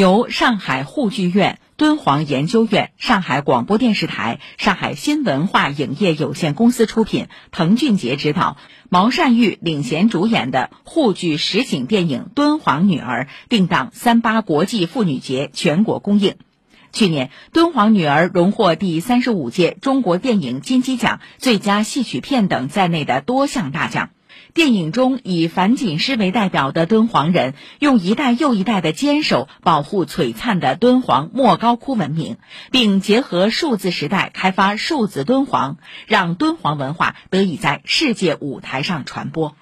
由上海沪剧院、敦煌研究院、上海广播电视台、上海新文化影业有限公司出品，滕俊杰执导，毛善玉领衔主演的沪剧实景电影《敦煌女儿》定档三八国际妇女节全国公映。去年，《敦煌女儿》荣获第三十五届中国电影金鸡奖最佳戏曲片等在内的多项大奖。电影中以樊锦诗为代表的敦煌人，用一代又一代的坚守保护璀璨的敦煌莫高窟文明，并结合数字时代开发数字敦煌，让敦煌文化得以在世界舞台上传播。